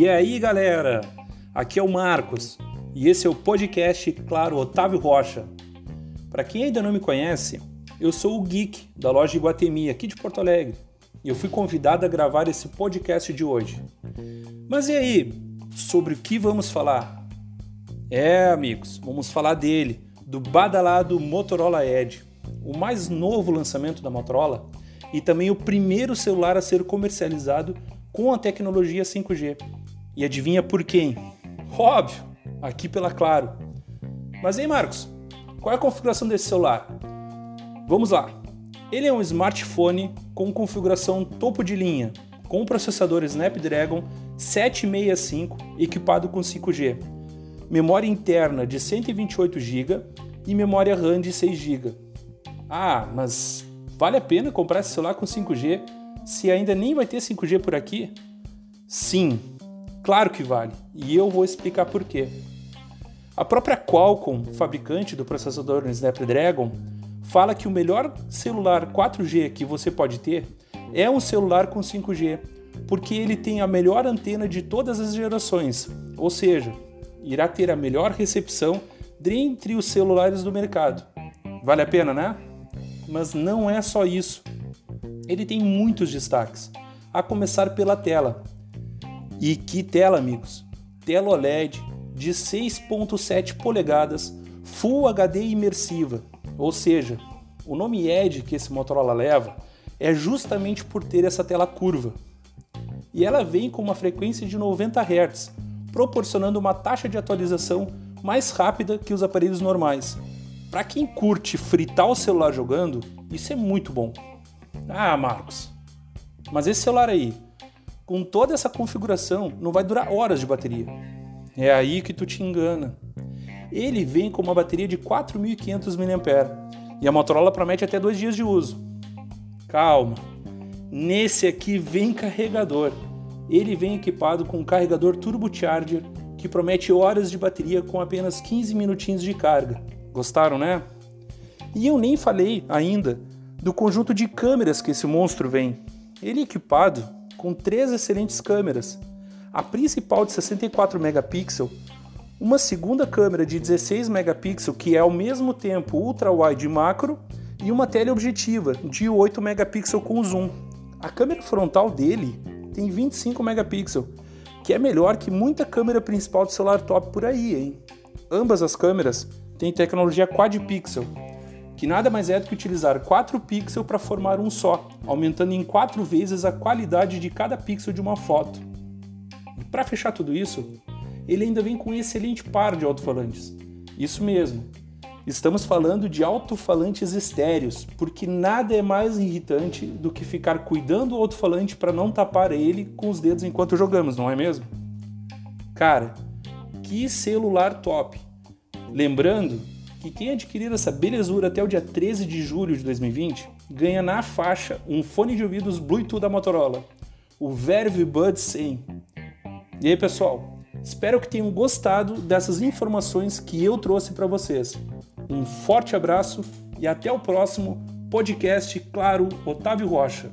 E aí, galera? Aqui é o Marcos e esse é o podcast Claro Otávio Rocha. Para quem ainda não me conhece, eu sou o Geek da loja Iguatemi aqui de Porto Alegre e eu fui convidado a gravar esse podcast de hoje. Mas e aí? Sobre o que vamos falar? É, amigos, vamos falar dele, do badalado Motorola Edge, o mais novo lançamento da Motorola e também o primeiro celular a ser comercializado com a tecnologia 5G. E adivinha por quem? Óbvio, aqui pela Claro. Mas aí, Marcos, qual é a configuração desse celular? Vamos lá. Ele é um smartphone com configuração topo de linha, com processador Snapdragon 765 equipado com 5G, memória interna de 128 GB e memória RAM de 6 GB. Ah, mas vale a pena comprar esse celular com 5G se ainda nem vai ter 5G por aqui? Sim, claro que vale, e eu vou explicar por quê. A própria Qualcomm, fabricante do processador Snapdragon, fala que o melhor celular 4G que você pode ter é um celular com 5G, porque ele tem a melhor antena de todas as gerações, ou seja, irá ter a melhor recepção dentre os celulares do mercado. Vale a pena, né? Mas não é só isso. Ele tem muitos destaques, a começar pela tela. E que tela, amigos? Tela OLED de 6.7 polegadas, Full HD imersiva, ou seja, o nome Edge que esse Motorola leva é justamente por ter essa tela curva. E ela vem com uma frequência de 90 Hz, proporcionando uma taxa de atualização mais rápida que os aparelhos normais. Para quem curte fritar o celular jogando, isso é muito bom. Ah, Marcos, mas esse celular aí, com toda essa configuração, não vai durar horas de bateria. É aí que tu te engana. Ele vem com uma bateria de 4.500 mAh e a Motorola promete até dois dias de uso. Calma, nesse aqui vem carregador. Ele vem equipado com um carregador turbocharger que promete horas de bateria com apenas 15 minutinhos de carga. Gostaram, né? E eu nem falei ainda do conjunto de câmeras que esse monstro vem. Ele é equipado com três excelentes câmeras. A principal de 64 megapixels, uma segunda câmera de 16 megapixels que é ao mesmo tempo ultra wide e macro e uma teleobjetiva de 8 megapixels com zoom. A câmera frontal dele tem 25 megapixels que é melhor que muita câmera principal de celular top por aí, hein? Ambas as câmeras têm tecnologia quad pixel, que nada mais é do que utilizar 4 pixels para formar um só, aumentando em 4 vezes a qualidade de cada pixel de uma foto. E para fechar tudo isso, ele ainda vem com um excelente par de alto-falantes. Isso mesmo, Estamos falando de alto-falantes estéreos, porque nada é mais irritante do que ficar cuidando do alto-falante para não tapar ele com os dedos enquanto jogamos, não é mesmo? Cara, que celular top! Lembrando que quem adquirir essa belezura até o dia 13 de julho de 2020 ganha na faixa um fone de ouvidos Bluetooth da Motorola, o Verve Buds 100. E aí, pessoal? Espero que tenham gostado dessas informações que eu trouxe para vocês. Um forte abraço e até o próximo podcast Claro Otávio Rocha.